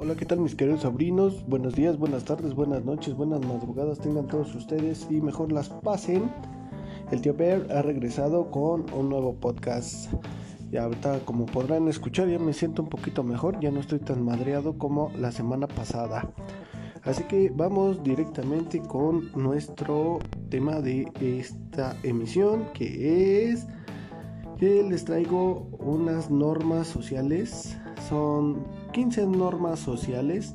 Hola, ¿qué tal mis queridos sobrinos? Buenos días, buenas tardes, buenas noches, buenas madrugadas tengan todos ustedes y mejor las pasen. El tío Bear ha regresado con un nuevo podcast. Y ahorita, como podrán escuchar, ya me siento un poquito mejor, ya no estoy tan madreado como la semana pasada. Así que vamos directamente con nuestro tema de esta emisión, que es que les traigo unas normas sociales. Son 15 normas sociales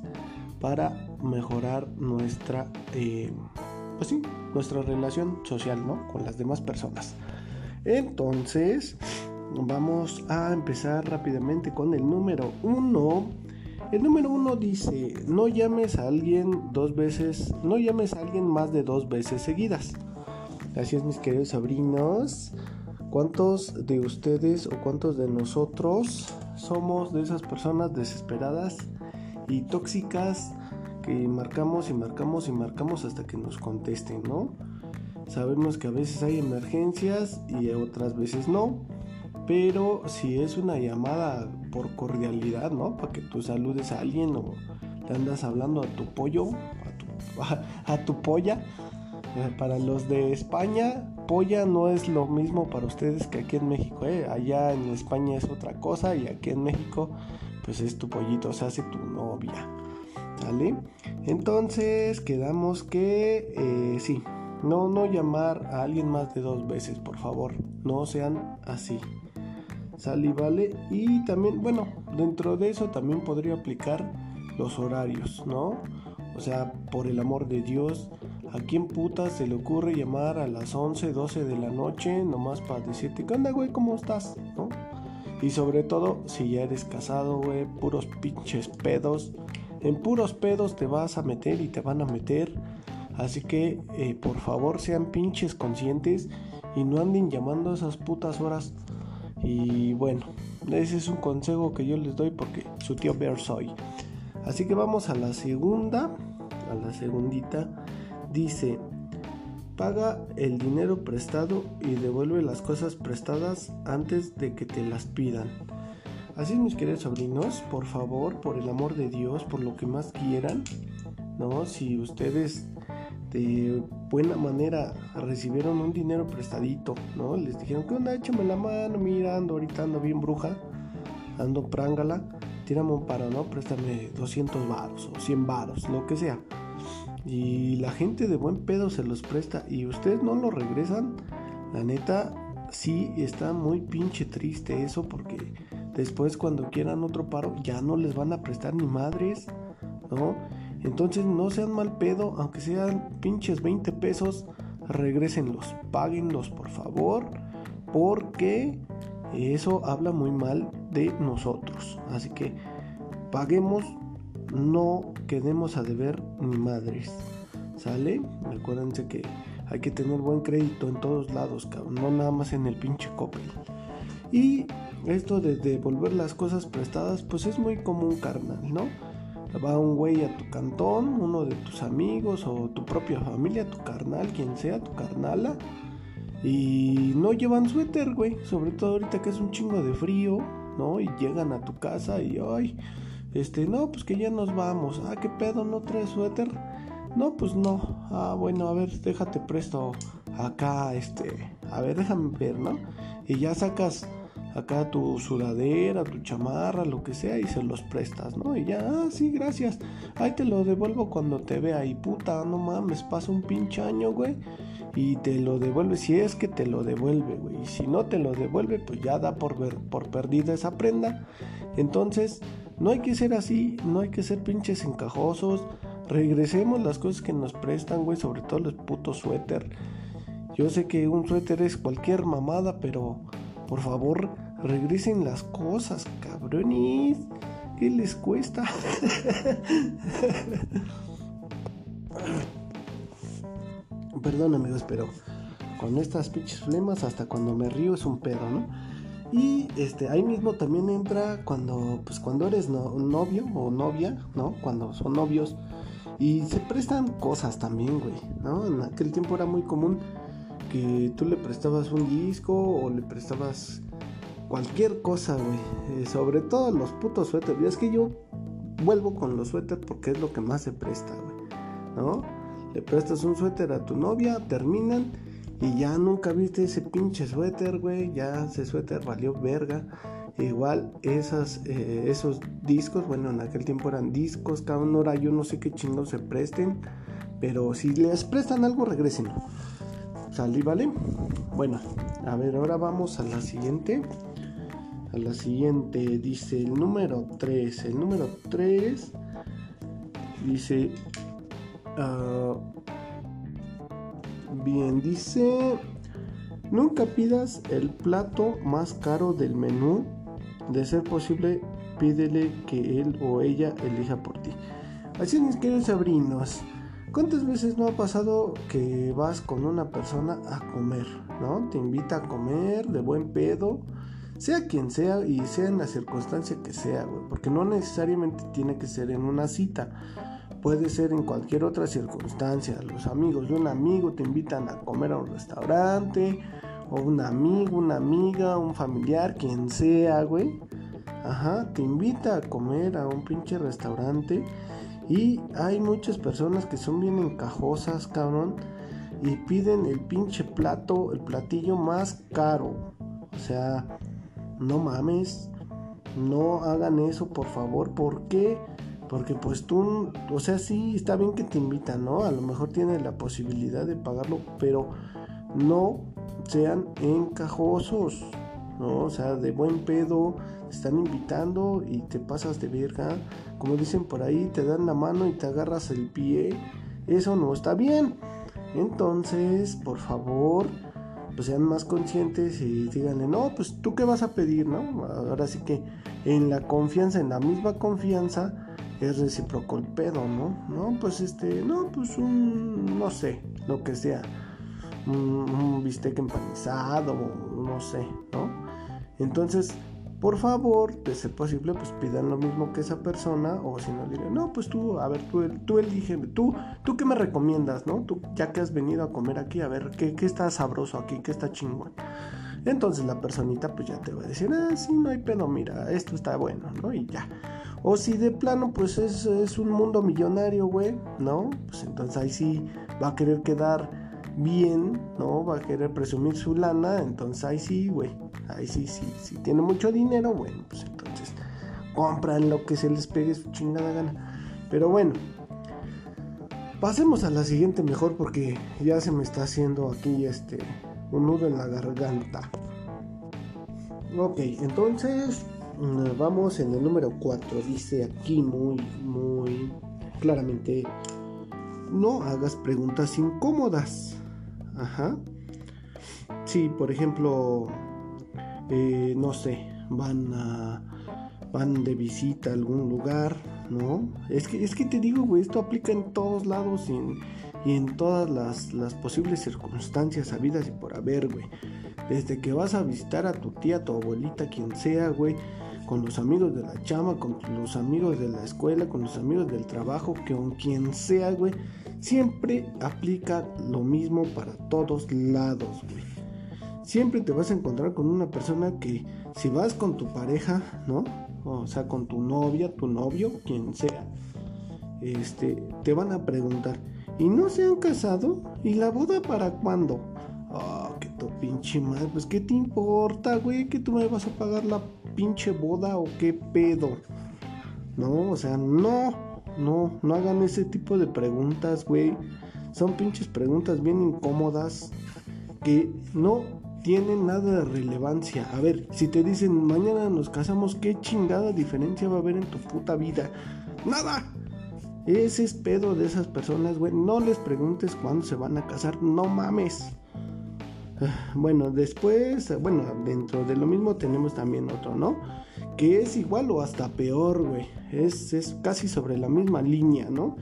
para mejorar nuestra, eh, pues sí, nuestra relación social, ¿no? Con las demás personas. Entonces, vamos a empezar rápidamente con el número uno. El número uno dice, no llames a alguien dos veces, no llames a alguien más de dos veces seguidas. Así es, mis queridos sobrinos. ¿Cuántos de ustedes o cuántos de nosotros somos de esas personas desesperadas y tóxicas que marcamos y marcamos y marcamos hasta que nos contesten, ¿no? Sabemos que a veces hay emergencias y otras veces no, pero si es una llamada por cordialidad, ¿no? Para que tú saludes a alguien o le andas hablando a tu pollo, a tu, a tu polla, eh, para los de España, polla no es lo mismo para ustedes que aquí en México. ¿eh? Allá en España es otra cosa y aquí en México, pues es tu pollito, se hace tu novia. ¿Sale? Entonces quedamos que eh, sí, no, no llamar a alguien más de dos veces, por favor. No sean así. ¿Sale y vale? Y también, bueno, dentro de eso también podría aplicar los horarios, ¿no? O sea, por el amor de Dios, ¿a quién puta se le ocurre llamar a las 11, 12 de la noche nomás para decirte, ¿qué onda, güey? ¿Cómo estás? ¿No? Y sobre todo, si ya eres casado, güey, puros pinches pedos. En puros pedos te vas a meter y te van a meter. Así que, eh, por favor, sean pinches conscientes y no anden llamando a esas putas horas. Y bueno, ese es un consejo que yo les doy porque su tío Bear soy. Así que vamos a la segunda, la segundita. Dice, paga el dinero prestado y devuelve las cosas prestadas antes de que te las pidan. Así mis queridos sobrinos, por favor, por el amor de Dios, por lo que más quieran, ¿no? Si ustedes de buena manera recibieron un dinero prestadito, ¿no? Les dijeron, que onda? Échame la mano, mira, ando ahorita ando bien bruja, ando prángala tírame un paro, ¿no? Préstame 200 varos o 100 varos, lo que sea. Y la gente de buen pedo se los presta y ustedes no lo regresan. La neta, sí está muy pinche triste eso porque después cuando quieran otro paro ya no les van a prestar ni madres, ¿no? Entonces no sean mal pedo, aunque sean pinches 20 pesos, regresenlos, páguenlos por favor, porque eso habla muy mal de nosotros. Así que paguemos, no quedemos a deber ni madres. ¿Sale? Acuérdense que hay que tener buen crédito en todos lados, no nada más en el pinche copy. Y esto de devolver las cosas prestadas, pues es muy común, carnal, ¿no? Va un güey a tu cantón, uno de tus amigos o tu propia familia, tu carnal, quien sea, tu carnala y no llevan suéter, güey. Sobre todo ahorita que es un chingo de frío, ¿no? Y llegan a tu casa y, ay, este, no, pues que ya nos vamos. Ah, ¿qué pedo? ¿No traes suéter? No, pues no. Ah, bueno, a ver, déjate presto acá, este, a ver, déjame ver, ¿no? Y ya sacas acá tu sudadera, tu chamarra, lo que sea, y se los prestas, ¿no? Y ya, ah, sí, gracias. Ahí te lo devuelvo cuando te vea. Y puta, no mames, pasa un pinche año, güey. Y te lo devuelve, si es que te lo devuelve, güey. Y si no te lo devuelve, pues ya da por, ver, por perdida esa prenda. Entonces, no hay que ser así, no hay que ser pinches encajosos. Regresemos las cosas que nos prestan, güey, sobre todo los putos suéter. Yo sé que un suéter es cualquier mamada, pero por favor, regresen las cosas, cabrones. ¿Qué les cuesta? Perdón amigos, pero con estas pinches flemas hasta cuando me río es un pedo, ¿no? Y este, ahí mismo también entra cuando, pues cuando eres novio o novia, ¿no? Cuando son novios. Y se prestan cosas también, güey, ¿no? En aquel tiempo era muy común que tú le prestabas un disco o le prestabas cualquier cosa, güey. Eh, sobre todo los putos suéteres. Y es que yo vuelvo con los suéteres porque es lo que más se presta, güey. ¿No? Le prestas un suéter a tu novia, terminan y ya nunca viste ese pinche suéter, güey. Ya ese suéter valió verga. Igual eh, esos discos, bueno, en aquel tiempo eran discos, cada uno hora yo no sé qué chingos se presten, pero si les prestan algo, regresen. Salí, ¿vale? Bueno, a ver, ahora vamos a la siguiente. A la siguiente dice el número 3. El número 3 dice... Uh, bien, dice... Nunca pidas el plato más caro del menú. De ser posible, pídele que él o ella elija por ti. Así es, mis queridos sobrinos. ¿Cuántas veces no ha pasado que vas con una persona a comer? ¿No? Te invita a comer de buen pedo, sea quien sea y sea en la circunstancia que sea, güey. Porque no necesariamente tiene que ser en una cita. Puede ser en cualquier otra circunstancia. Los amigos de un amigo te invitan a comer a un restaurante. O un amigo, una amiga, un familiar, quien sea, güey. Ajá, te invita a comer a un pinche restaurante y hay muchas personas que son bien encajosas, cabrón. Y piden el pinche plato, el platillo más caro. O sea, no mames. No hagan eso, por favor. ¿Por qué? Porque pues tú, o sea, sí, está bien que te invitan, ¿no? A lo mejor tienes la posibilidad de pagarlo, pero no sean encajosos, ¿no? O sea, de buen pedo, te están invitando y te pasas de verga como dicen por ahí, te dan la mano y te agarras el pie, eso no está bien. Entonces, por favor, pues sean más conscientes y díganle, no, pues tú qué vas a pedir, ¿no? Ahora sí que en la confianza, en la misma confianza, es recíproco el pedo, ¿no? No, pues este, no, pues un, no sé, lo que sea, un, un bistec empanizado, no sé, ¿no? Entonces, por favor, de ser posible, pues pidan lo mismo que esa persona, o si no, diré, no, pues tú, a ver, tú, tú elige, tú, tú qué me recomiendas, ¿no? Tú, ya que has venido a comer aquí, a ver, ¿qué, qué está sabroso aquí? ¿Qué está chingón? Entonces la personita, pues ya te va a decir, ah, sí, no hay pedo, mira, esto está bueno, ¿no? Y ya. O si de plano, pues es, es un mundo millonario, güey, ¿no? Pues entonces ahí sí va a querer quedar bien, ¿no? Va a querer presumir su lana, entonces ahí sí, güey. Ahí sí, sí, si tiene mucho dinero, bueno, pues entonces compran lo que se les pegue su chingada gana. Pero bueno, pasemos a la siguiente mejor porque ya se me está haciendo aquí este un nudo en la garganta. Ok, entonces mm, vamos en el número 4. Dice aquí muy, muy claramente, no hagas preguntas incómodas. Ajá. Sí, por ejemplo, eh, no sé, van a van de visita a algún lugar, ¿no? Es que, es que te digo, güey, esto aplica en todos lados y en, todas las, las, posibles circunstancias habidas y por haber, güey. Desde que vas a visitar a tu tía, tu abuelita, quien sea, güey, con los amigos de la chama, con los amigos de la escuela, con los amigos del trabajo, que con quien sea, güey, siempre aplica lo mismo para todos lados, güey siempre te vas a encontrar con una persona que si vas con tu pareja, ¿no? O sea, con tu novia, tu novio, quien sea, este, te van a preguntar, ¿y no se han casado? ¿Y la boda para cuándo? Ah, tu pinche madre, pues ¿qué te importa, güey? ¿Que tú me vas a pagar la pinche boda o qué pedo? No, o sea, no, no, no hagan ese tipo de preguntas, güey. Son pinches preguntas bien incómodas que no tiene nada de relevancia. A ver, si te dicen mañana nos casamos, ¿qué chingada diferencia va a haber en tu puta vida? Nada. Ese es pedo de esas personas, güey. No les preguntes cuándo se van a casar, no mames. Bueno, después, bueno, dentro de lo mismo tenemos también otro, ¿no? Que es igual o hasta peor, güey. Es, es casi sobre la misma línea, ¿no?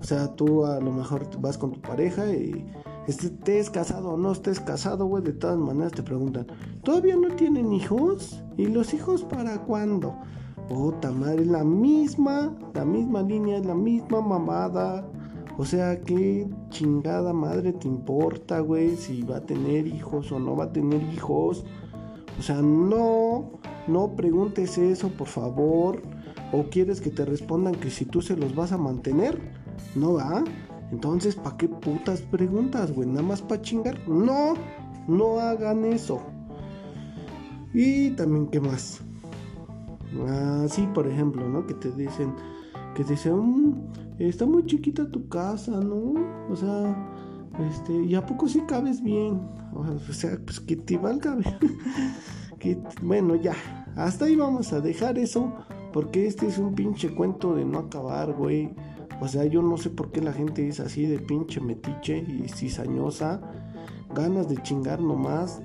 O sea, tú a lo mejor vas con tu pareja y estés casado o no estés casado, güey, de todas maneras te preguntan, ¿todavía no tienen hijos? ¿Y los hijos para cuándo? Puta madre, la misma, la misma línea, la misma mamada. O sea, ¿qué chingada madre te importa, güey? Si va a tener hijos o no va a tener hijos. O sea, no, no preguntes eso, por favor. ¿O quieres que te respondan que si tú se los vas a mantener? No va. Entonces, ¿para qué putas preguntas, güey? ¿Nada más para chingar? No, no hagan eso. Y también, ¿qué más? Ah, sí, por ejemplo, ¿no? Que te dicen, que te dicen, mm, está muy chiquita tu casa, ¿no? O sea, este, ¿y a poco sí cabes bien? O sea, pues que te valga. que, bueno, ya, hasta ahí vamos a dejar eso, porque este es un pinche cuento de no acabar, güey. O sea, yo no sé por qué la gente es así de pinche metiche y cizañosa. Ganas de chingar nomás.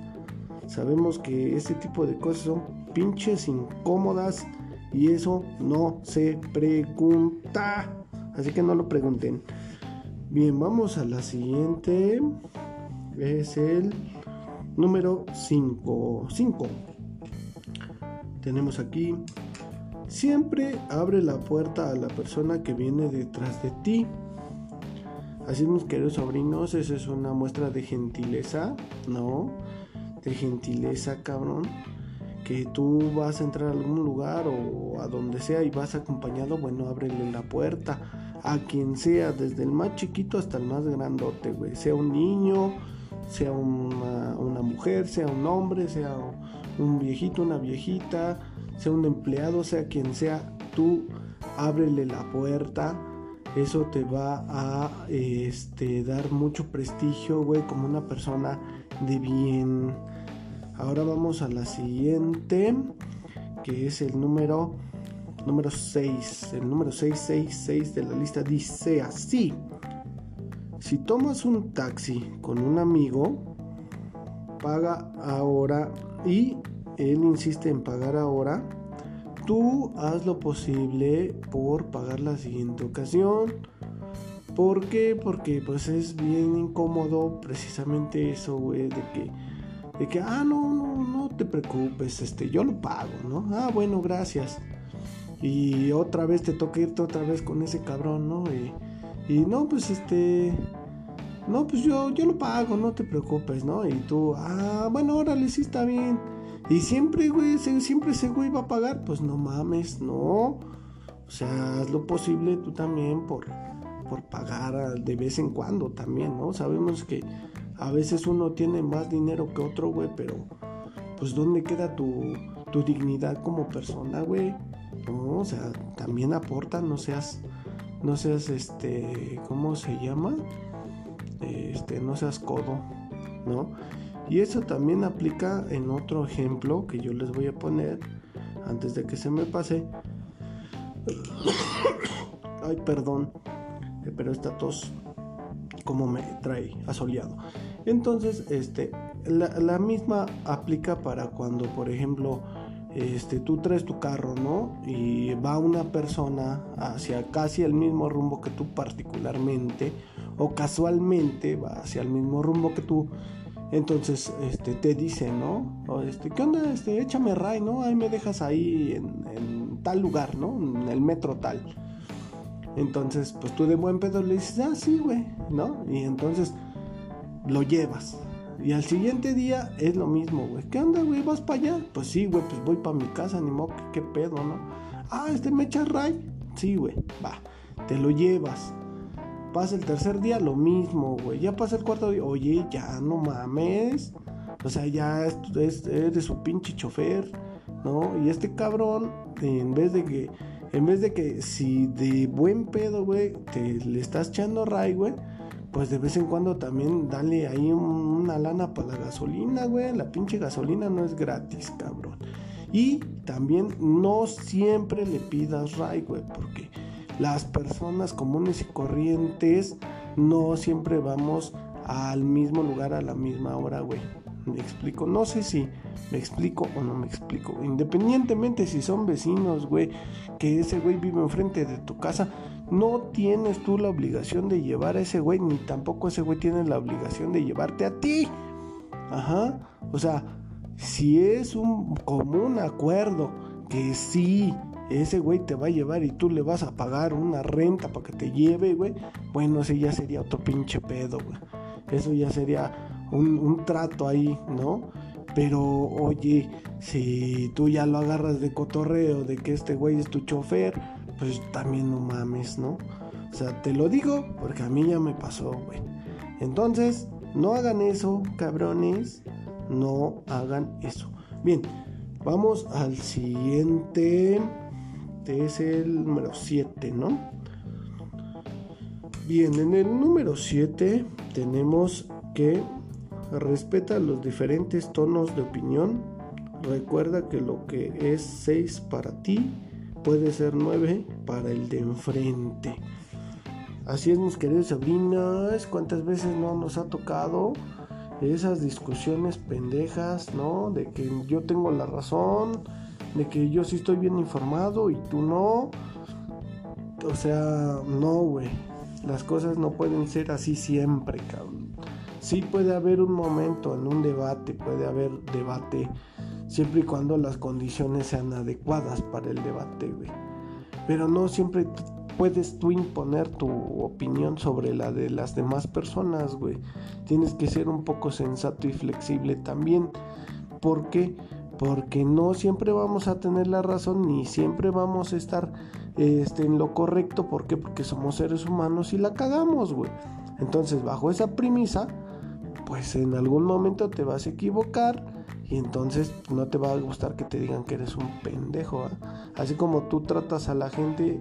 Sabemos que este tipo de cosas son pinches incómodas y eso no se pregunta. Así que no lo pregunten. Bien, vamos a la siguiente. Es el número 5. 5. Tenemos aquí Siempre abre la puerta a la persona que viene detrás de ti. Así mis queridos sobrinos, eso es una muestra de gentileza, ¿no? De gentileza, cabrón. Que tú vas a entrar a algún lugar o a donde sea y vas acompañado, bueno, ábrele la puerta a quien sea, desde el más chiquito hasta el más grandote, güey. Sea un niño, sea una, mujer, sea un hombre, sea un viejito, una viejita, sea un empleado, sea quien sea, tú ábrele la puerta. Eso te va a este, dar mucho prestigio, güey, como una persona de bien. Ahora vamos a la siguiente, que es el número número 6. El número 666 de la lista dice así. Si tomas un taxi con un amigo, paga ahora y él insiste en pagar ahora, tú haz lo posible por pagar la siguiente ocasión. ¿Por qué? Porque pues es bien incómodo precisamente eso, güey, de que, de que, ah, no, no, no te preocupes, este, yo lo pago, ¿no? Ah, bueno, gracias. Y otra vez te toca irte otra vez con ese cabrón, ¿no? Y, y no, pues este, no, pues yo, yo lo pago, no te preocupes, ¿no? Y tú, ah, bueno, órale, sí está bien. Y siempre, güey, siempre ese güey va a pagar. Pues no mames, no. O sea, haz lo posible tú también por, por pagar de vez en cuando también, ¿no? Sabemos que a veces uno tiene más dinero que otro, güey, pero pues ¿dónde queda tu, tu dignidad como persona, güey? ¿No? O sea, también aporta, no seas, no seas, este, ¿cómo se llama? Este, no seas codo, ¿no? Y eso también aplica en otro ejemplo que yo les voy a poner antes de que se me pase. Ay, perdón, eh, pero esta tos como me trae asoleado. Entonces, este, la, misma aplica para cuando, por ejemplo, este, tú traes tu carro, ¿no? Y va una persona hacia casi el mismo rumbo que tú particularmente, o casualmente va hacia el mismo rumbo que tú, entonces, este, te dice, ¿no? O este, ¿qué onda? Este, échame ray, ¿no? Ahí me dejas ahí en, tal lugar, ¿no? En el metro tal. Entonces, pues tú de buen pedo le dices, ah, sí, güey, ¿no? Y entonces lo llevas. Y al siguiente día es lo mismo, güey. ¿Qué onda, güey? ¿Vas para allá? Pues sí, güey, pues voy para mi casa, ni modo, ¿qué, pedo, no? Ah, este me echa ray. Sí, güey, va. Te lo llevas. Pasa el tercer día, lo mismo, güey. Ya pasa el cuarto día, oye, ya no mames. O sea, ya es, eres su pinche chofer, ¿no? Y este cabrón, en vez de que, en vez de que si de buen pedo, güey, te le estás echando ray, güey, pues de vez en cuando también dale ahí una lana para la gasolina, güey. La pinche gasolina no es gratis, cabrón. Y también no siempre le pidas ray, güey, porque las personas comunes y corrientes no siempre vamos al mismo lugar a la misma hora, güey. Me explico, no sé si me explico o no me explico. Independientemente si son vecinos, güey, que ese güey vive enfrente de tu casa, no tienes tú la obligación de llevar a ese güey, ni tampoco ese güey tiene la obligación de llevarte a ti. Ajá, o sea, si es un común acuerdo que sí ese güey te va a llevar y tú le vas a pagar una renta para que te lleve, güey, bueno, ese ya sería otro pinche pedo, güey. Eso ya sería un, trato ahí, ¿no? Pero oye, si tú ya lo agarras de cotorreo de que este güey es tu chofer, pues también no mames, ¿no? O sea, te lo digo porque a mí ya me pasó, güey. Entonces, no hagan eso, cabrones. No hagan eso. Bien, vamos al siguiente. Este es el número 7, ¿no? Bien, en el número 7 tenemos que respeta los diferentes tonos de opinión. Recuerda que lo que es 6 para ti puede ser 9 para el de enfrente. Así es, mis queridos sobrinos. ¿Cuántas veces no nos ha tocado esas discusiones pendejas, ¿no? De que yo tengo la razón, de que yo sí estoy bien informado y tú no. O sea, no, güey. Las cosas no pueden ser así siempre, cabrón. Sí puede haber un momento en un debate, puede haber debate siempre y cuando las condiciones sean adecuadas para el debate, güey. Pero no siempre puedes tú imponer tu opinión sobre la de las demás personas, güey. Tienes que ser un poco sensato y flexible también. ¿Por qué? Porque no siempre vamos a tener la razón ni siempre vamos a estar este, en lo correcto. ¿Por qué? Porque somos seres humanos y la cagamos, güey. Entonces, bajo esa premisa, pues en algún momento te vas a equivocar y entonces no te va a gustar que te digan que eres un pendejo. Así como tú tratas a la gente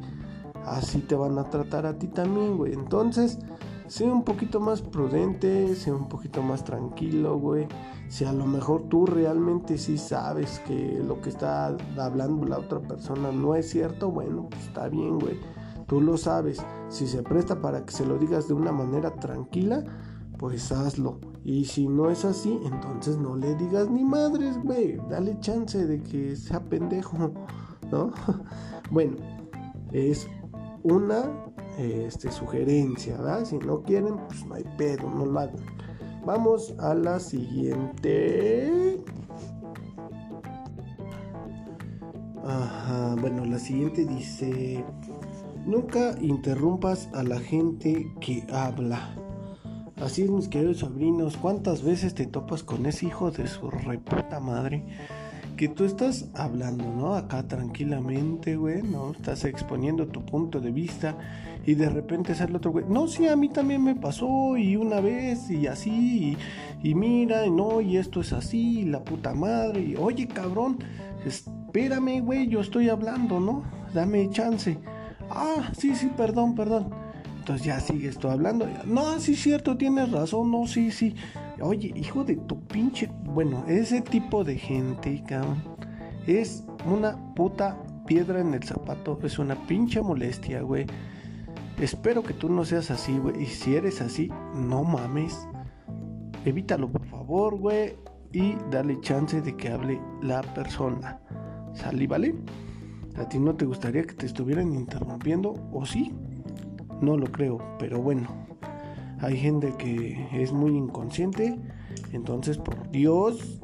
así te van a tratar a ti también, güey. Entonces, sé un poquito más prudente, sé un poquito más tranquilo, güey. Si a lo mejor tú realmente sí sabes que lo que está hablando la otra persona no es cierto, bueno, pues está bien, güey. Tú lo sabes. Si se presta para que se lo digas de una manera tranquila, pues hazlo. Y si no es así, entonces no le digas ni madres, güey. Dale chance de que sea pendejo, ¿no? bueno, es una este, sugerencia, ¿verdad? Si no quieren, pues no hay pedo, no lo hagan. Vamos a la siguiente. Ajá, bueno, la siguiente dice, nunca interrumpas a la gente que habla. Así es, mis queridos sobrinos, ¿cuántas veces te topas con ese hijo de su reputa madre? que tú estás hablando, ¿no? Acá tranquilamente, güey, ¿no? Estás exponiendo tu punto de vista y de repente sale otro güey, no, sí, a mí también me pasó y una vez y así, y, mira, y no, y esto es así, y la puta madre, y oye, cabrón, espérame, güey, yo estoy hablando, ¿no? Dame chance. Ah, sí, sí, perdón, perdón. Entonces ya sigues tú hablando. No, sí, cierto, tienes razón, no, sí, sí. Oye, hijo de tu pinche. Bueno, ese tipo de gente, cabrón, es una puta piedra en el zapato. Es una pinche molestia, güey. Espero que tú no seas así, güey. Y si eres así, no mames. Evítalo, por favor, güey. Y dale chance de que hable la persona. ¿Salí, vale? ¿A ti no te gustaría que te estuvieran interrumpiendo? ¿O sí? No lo creo, pero bueno. Hay gente que es muy inconsciente. Entonces, por Dios,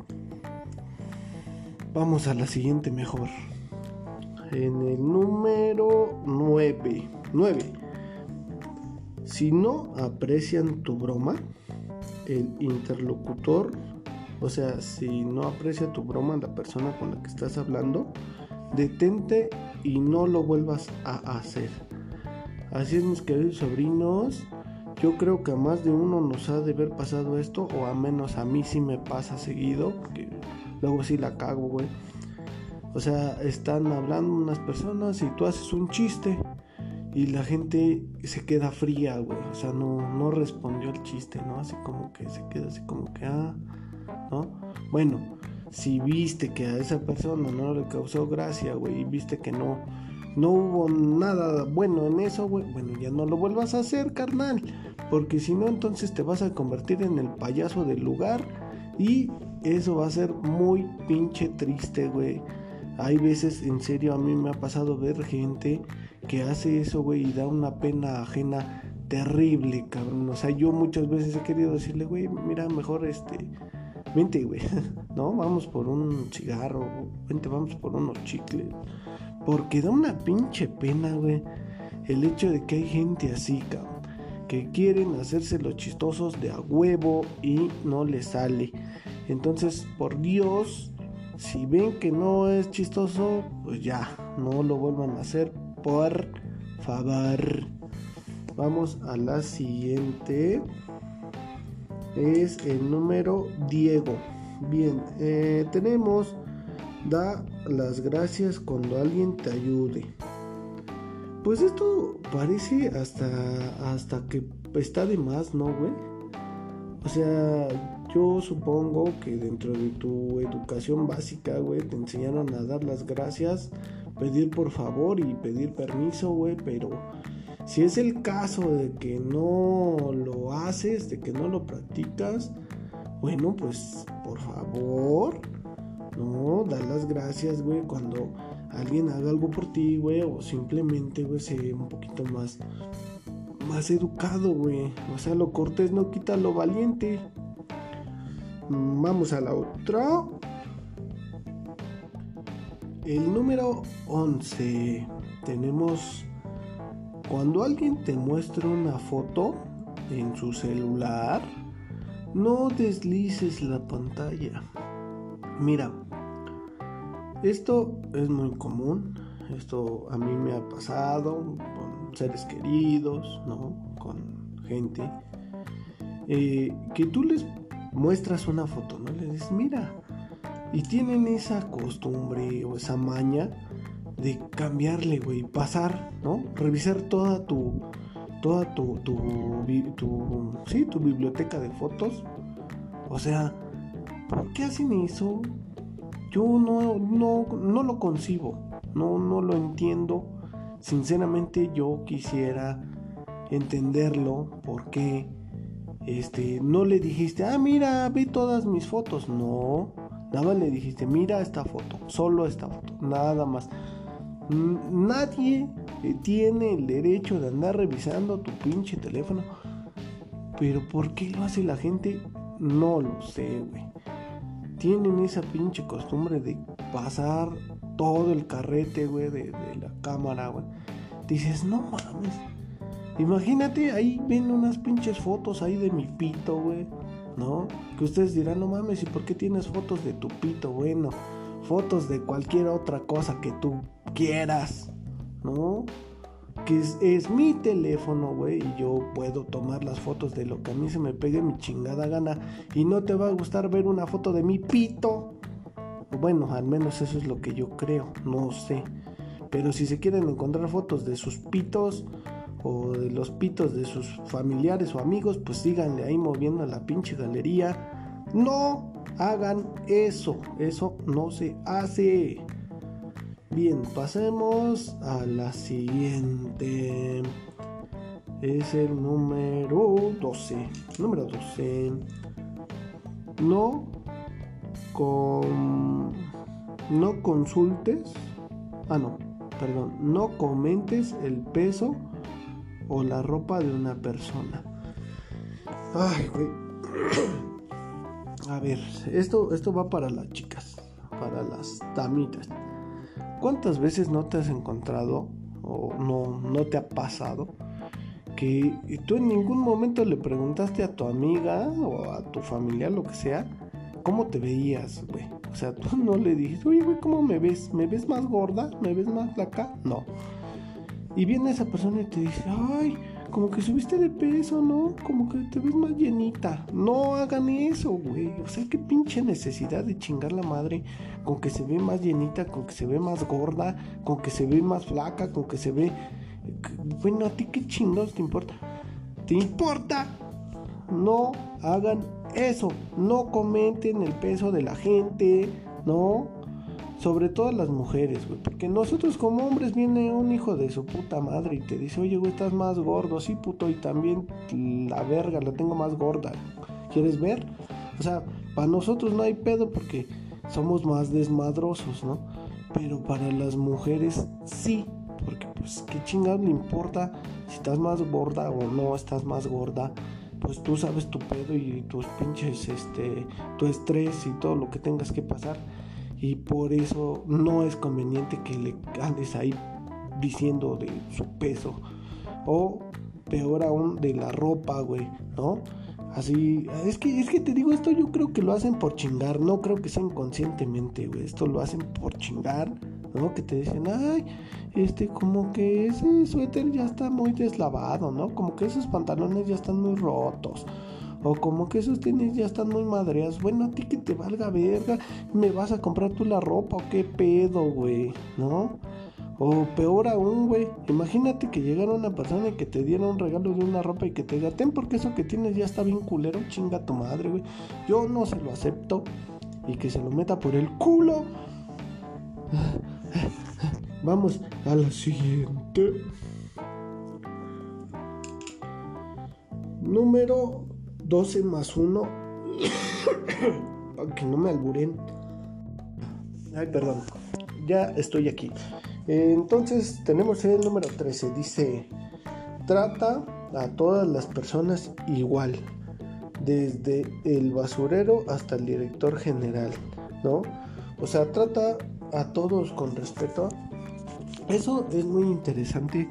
vamos a la siguiente mejor. En el número 9. 9. Si no aprecian tu broma, el interlocutor, o sea, si no aprecia tu broma la persona con la que estás hablando, detente y no lo vuelvas a hacer. Así es, mis queridos sobrinos. Yo creo que a más de uno nos ha de haber pasado esto, o a menos a mí sí me pasa seguido, porque luego sí la cago, güey. O sea, están hablando unas personas y tú haces un chiste y la gente se queda fría, güey. O sea, no, no respondió el chiste, ¿no? Así como que se queda así como que, ah, ¿no? Bueno, si viste que a esa persona no le causó gracia, güey, y viste que no, no hubo nada bueno en eso, güey, bueno, ya no lo vuelvas a hacer, carnal. Porque si no, entonces te vas a convertir en el payaso del lugar. Y eso va a ser muy pinche triste, güey. Hay veces, en serio, a mí me ha pasado ver gente que hace eso, güey, y da una pena ajena terrible, cabrón. O sea, yo muchas veces he querido decirle, güey, mira, mejor este, vente, güey, ¿no? Vamos por un cigarro, vente, vamos por unos chicles. Porque da una pinche pena, güey, el hecho de que hay gente así, cabrón, que quieren hacerse los chistosos de a huevo y no les sale. Entonces, por Dios, si ven que no es chistoso, pues ya, no lo vuelvan a hacer, por favor. Vamos a la siguiente. Es el número Diego. Bien, eh, tenemos, da las gracias cuando alguien te ayude. Pues esto parece hasta, hasta que está de más, ¿no, güey? O sea, yo supongo que dentro de tu educación básica, güey, te enseñaron a dar las gracias, pedir por favor y pedir permiso, güey, pero si es el caso de que no lo haces, de que no lo practicas, bueno, pues por favor, no, da las gracias, güey, cuando alguien haga algo por ti, güey, o simplemente, güey, ve un poquito más, más educado, güey. O sea, lo cortés no quita lo valiente. Vamos a la otra. El número 11. Tenemos cuando alguien te muestra una foto en su celular, no deslices la pantalla. Mira, esto es muy común. Esto a mí me ha pasado con seres queridos, ¿no? Con gente. Eh, que tú les muestras una foto, ¿no? Les dices, mira. Y tienen esa costumbre o esa maña de cambiarle, güey, pasar, ¿no? Revisar toda tu, toda tu, tu, tu, sí, tu biblioteca de fotos. O sea, ¿por qué hacen eso? Yo no, no, no lo concibo, no, no lo entiendo. Sinceramente yo quisiera entenderlo porque este no le dijiste, ah, mira, ve todas mis fotos. No, nada más le dijiste, mira esta foto, solo esta foto, nada más. Nadie eh, tiene el derecho de andar revisando tu pinche teléfono. Pero ¿por qué lo hace la gente? No lo sé, güey. Tienen esa pinche costumbre de pasar todo el carrete, güey, de, de la cámara, güey. Dices, no mames. Imagínate, ahí ven unas pinches fotos ahí de mi pito, güey. ¿No? Que ustedes dirán, no mames, ¿y por qué tienes fotos de tu pito? Bueno, fotos de cualquier otra cosa que tú quieras, ¿no? Que es, mi teléfono, güey, y yo puedo tomar las fotos de lo que a mí se me pegue mi chingada gana. Y no te va a gustar ver una foto de mi pito. Bueno, al menos eso es lo que yo creo, no sé. Pero si se quieren encontrar fotos de sus pitos o de los pitos de sus familiares o amigos, pues síganle ahí moviendo la pinche galería. No hagan eso, eso no se hace. Bien, pasemos a la siguiente. Es el número 12. Número 12. No con no consultes. Ah, no, perdón. No comentes el peso o la ropa de una persona. Ay, güey. A ver, esto, esto va para las chicas, para las damitas. ¿Cuántas veces no te has encontrado o no, no te ha pasado que tú en ningún momento le preguntaste a tu amiga o a tu familia, lo que sea, cómo te veías, güey? O sea, tú no le dijiste, oye, güey, ¿cómo me ves? ¿Me ves más gorda? ¿Me ves más flaca? No. Y viene esa persona y te dice, ay, como que subiste de peso, ¿no? Como que te ves más llenita. No hagan eso, güey. O sea, qué pinche necesidad de chingar la madre con que se ve más llenita, con que se ve más gorda, con que se ve más flaca, con que se ve... Bueno, a ti qué chingados te importa. ¿Te importa? No hagan eso. No comenten el peso de la gente, ¿no? Sobre todo las mujeres, güey. Porque nosotros como hombres viene un hijo de su puta madre y te dice, oye, güey, estás más gordo. Sí, puto, y también la verga la tengo más gorda. ¿Quieres ver? O sea, para nosotros no hay pedo porque somos más desmadrosos, ¿no? Pero para las mujeres sí. Porque pues qué chingados le importa si estás más gorda o no estás más gorda. Pues tú sabes tu pedo y tus pinches, este, tu estrés y todo lo que tengas que pasar y por eso no es conveniente que le andes ahí diciendo de su peso o peor aún de la ropa, güey, ¿no? Así, es que, es que te digo, esto yo creo que lo hacen por chingar, no creo que sea inconscientemente, güey. Esto lo hacen por chingar, ¿no? Que te dicen, ay, este, como que ese suéter ya está muy deslavado, ¿no? Como que esos pantalones ya están muy rotos. O como que esos tenis ya están muy madreados. Bueno, a ti que te valga verga. ¿Me vas a comprar tú la ropa o qué pedo, güey? ¿No? O peor aún, güey. Imagínate que llegara una persona y que te diera un regalo de una ropa y que te diga, ten porque eso que tienes ya está bien culero, chinga tu madre, güey. Yo no se lo acepto. Y que se lo meta por el culo. Vamos a la siguiente. Número 12 más 1. Para que no me alburen. Ay, perdón. Ya estoy aquí. Entonces tenemos el número 13. Dice, trata a todas las personas igual. Desde el basurero hasta el director general. ¿No? O sea, trata a todos con respeto. Eso es muy interesante,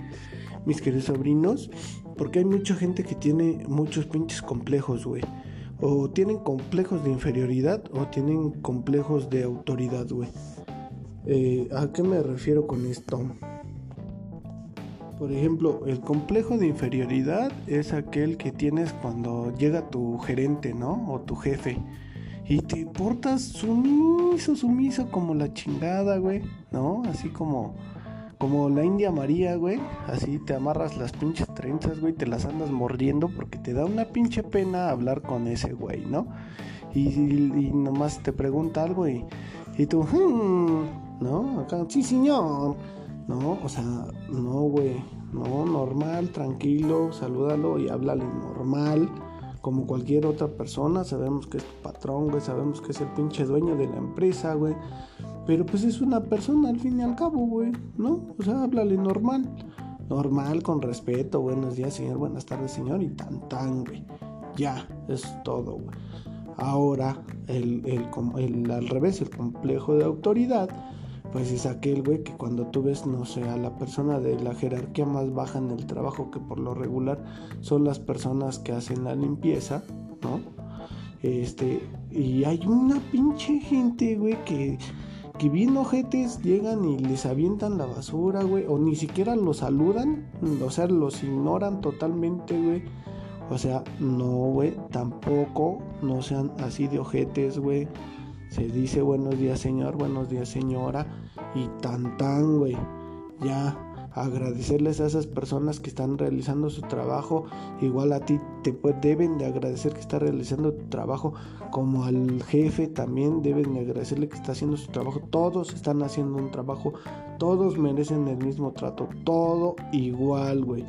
mis queridos sobrinos, porque hay mucha gente que tiene muchos pinches complejos, güey. O tienen complejos de inferioridad o tienen complejos de autoridad, güey. Eh, ¿A qué me refiero con esto? Por ejemplo, el complejo de inferioridad es aquel que tienes cuando llega tu gerente, ¿no? O tu jefe. Y te portas sumiso, sumiso como la chingada, güey. ¿No? Así como como la India María, güey. Así te amarras las pinches trenzas, güey. Te las andas mordiendo porque te da una pinche pena hablar con ese güey, ¿no? Y, nomás te pregunta algo y, y tú, hmm", ¿no? Acá, sí, señor. No, o sea, no, güey. No, normal, tranquilo, salúdalo y háblale normal. Como cualquier otra persona, sabemos que es tu patrón, güey, sabemos que es el pinche dueño de la empresa, güey. Pero pues es una persona al fin y al cabo, güey, ¿no? O sea, háblale normal. Normal, con respeto. Buenos días, señor. Buenas tardes, señor. Y tan, tan, güey. Ya, es todo, güey. Ahora, el, el, al revés, el complejo de autoridad, pues es aquel, güey, que cuando tú ves, no sé, a la persona de la jerarquía más baja en el trabajo, que por lo regular son las personas que hacen la limpieza, ¿no? Este, y hay una pinche gente, güey, que que bien ojetes llegan y les avientan la basura, güey, o ni siquiera los saludan, o sea, los ignoran totalmente, güey. O sea, no, güey, tampoco no sean así de ojetes, güey. Se dice buenos días, señor, buenos días, señora, y tan tan, güey. Ya, agradecerles a esas personas que están realizando su trabajo. Igual a ti te deben de agradecer que está realizando tu trabajo, como al jefe también deben de agradecerle que está haciendo su trabajo. Todos están haciendo un trabajo, todos merecen el mismo trato, todo igual, güey.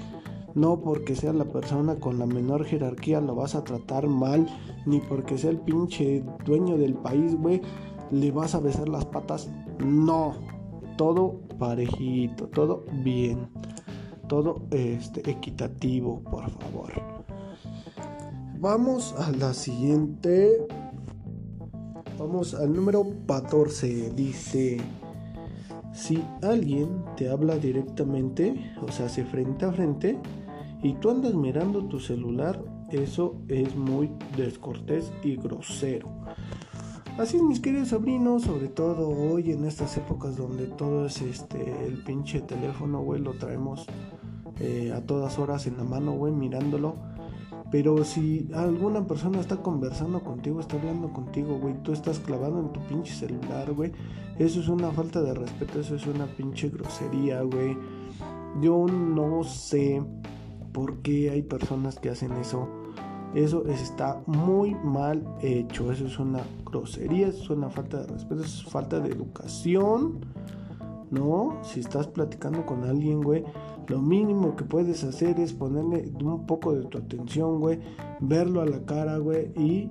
No porque sea la persona con la menor jerarquía lo vas a tratar mal, ni porque sea el pinche dueño del país, güey, le vas a besar las patas. No, todo parejito, todo bien, todo este, equitativo, por favor. Vamos a la siguiente. Vamos al número 14. Dice, si alguien te habla directamente, o sea, se frente a frente, y tú andas mirando tu celular, eso es muy descortés y grosero. Así es, mis queridos sobrinos, sobre todo hoy en estas épocas donde todo es este, el pinche teléfono, güey, lo traemos eh, a todas horas en la mano, güey, mirándolo. Pero si alguna persona está conversando contigo, está hablando contigo, güey, tú estás clavado en tu pinche celular, güey, eso es una falta de respeto, eso es una pinche grosería, güey. Yo no sé por qué hay personas que hacen eso eso está muy mal hecho. Eso es una grosería, es una falta de respeto, es falta de educación. ¿No? Si estás platicando con alguien, güey, lo mínimo que puedes hacer es ponerle un poco de tu atención, güey, verlo a la cara, güey, y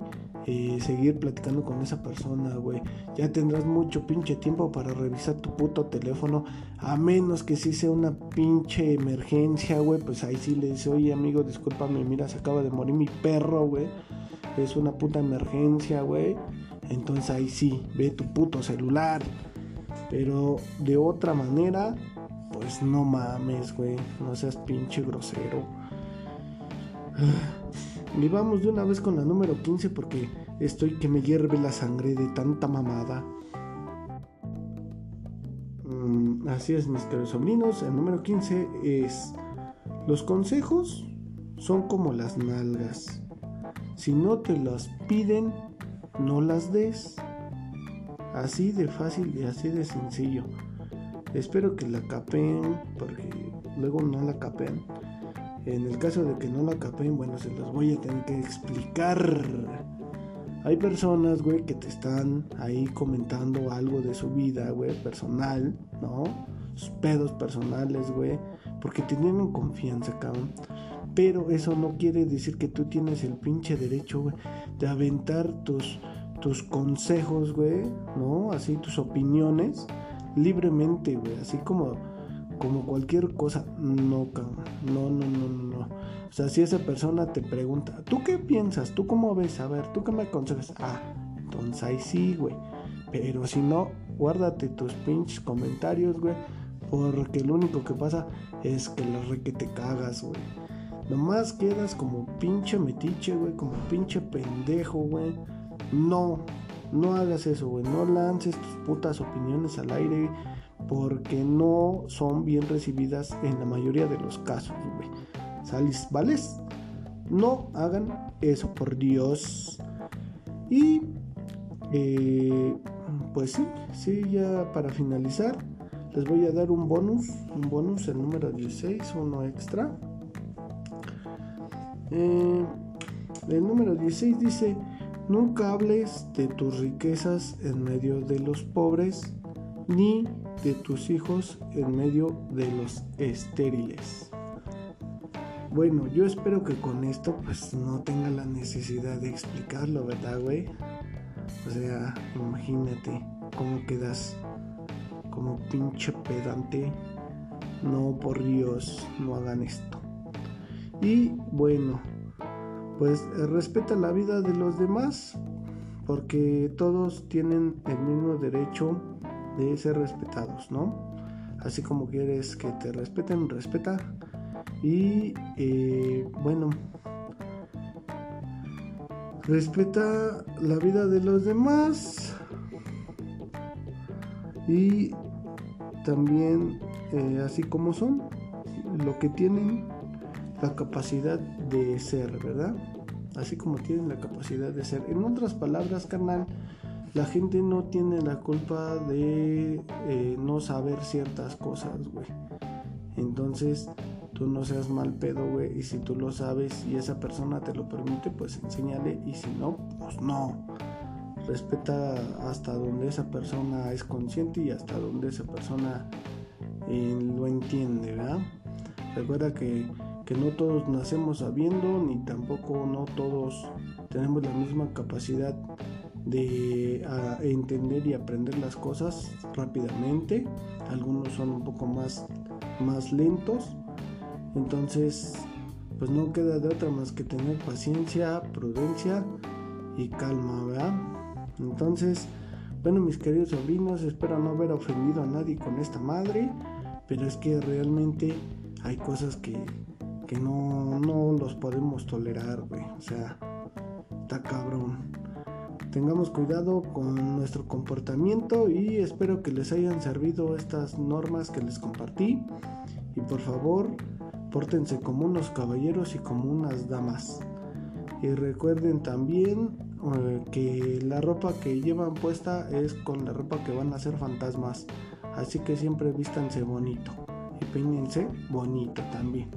seguir platicando con esa persona, güey. Ya tendrás mucho pinche tiempo para revisar tu puto teléfono. A menos que si sea una pinche emergencia, güey. Pues ahí sí le dice, oye amigo, discúlpame, mira, se acaba de morir mi perro, güey. Es una puta emergencia, güey. Entonces ahí sí, ve tu puto celular. Pero de otra manera, pues no mames, güey. No seas pinche grosero. Vamos de una vez con la número 15 porque estoy que me hierve la sangre de tanta mamada. Mm, así es, mis queridos sobrinos. El número 15 es... Los consejos son como las nalgas. Si no te las piden, no las des. Así de fácil y así de sencillo. Espero que la capen, porque luego no la capen. En el caso de que no la capen, bueno, se los voy a tener que explicar. Hay personas, güey, que te están ahí comentando algo de su vida, güey, personal, ¿no? Sus pedos personales, güey, porque te tienen confianza, cabrón. Pero eso no quiere decir que tú tienes el pinche derecho, güey, de aventar tus, tus consejos, güey, ¿no? Así tus opiniones libremente, güey, así como como cualquier cosa, no, no, no, no, no. O sea, si esa persona te pregunta, ¿tú qué piensas? ¿Tú cómo ves? A ver, ¿tú qué me aconsejas? Ah, entonces ahí sí, güey. Pero si no, guárdate tus pinches comentarios, güey. Porque lo único que pasa es que la re que te cagas, güey. Nomás quedas como pinche metiche, güey. Como pinche pendejo, güey. No, no hagas eso, güey. No lances tus putas opiniones al aire porque no son bien recibidas en la mayoría de los casos, güey. ¿Vales? No hagan eso, por Dios. Y eh, pues sí, sí, ya para finalizar, les voy a dar un bonus, un bonus, el número 16, uno extra. Eh, el número 16 dice, nunca hables de tus riquezas en medio de los pobres, ni de tus hijos en medio de los estériles. Bueno, yo espero que con esto pues no tenga la necesidad de explicarlo, ¿verdad, güey? O sea, imagínate cómo quedas como pinche pedante. No, por Dios, no hagan esto. Y bueno, pues respeta la vida de los demás porque todos tienen el mismo derecho de ser respetados, ¿no? Así como quieres que te respeten, respeta. Y eh, bueno, respeta la vida de los demás. Y también, eh, así como son, lo que tienen la capacidad de ser, ¿verdad? Así como tienen la capacidad de ser. En otras palabras, carnal, la gente no tiene la culpa de eh, no saber ciertas cosas, güey. Entonces, tú no seas mal pedo, güey. Y si tú lo sabes y esa persona te lo permite, pues enséñale. Y si no, pues no. Respeta hasta donde esa persona es consciente y hasta donde esa persona eh, lo entiende, ¿verdad? Recuerda que, que no todos nacemos sabiendo, ni tampoco no todos tenemos la misma capacidad de entender y aprender las cosas rápidamente. Algunos son un poco más, más lentos. Entonces, pues no queda de otra más que tener paciencia, prudencia y calma, ¿verdad? Entonces, bueno, mis queridos sobrinos, espero no haber ofendido a nadie con esta madre, pero es que realmente hay cosas que, que no, no los podemos tolerar, güey. O sea, está cabrón tengamos cuidado con nuestro comportamiento y espero que les hayan servido estas normas que les compartí. Y por favor pórtense como unos caballeros y como unas damas. Y recuerden también eh, que la ropa que llevan puesta es con la ropa que van a ser fantasmas. Así que siempre vístanse bonito y peínense bonito también.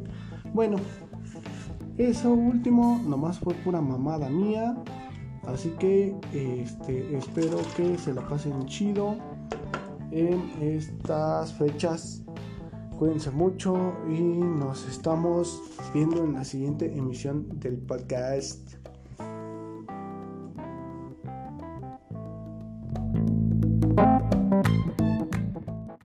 Bueno eso último nomás fue pura mamada mía Así que este, espero que se la pasen chido en estas fechas. Cuídense mucho y nos estamos viendo en la siguiente emisión del podcast.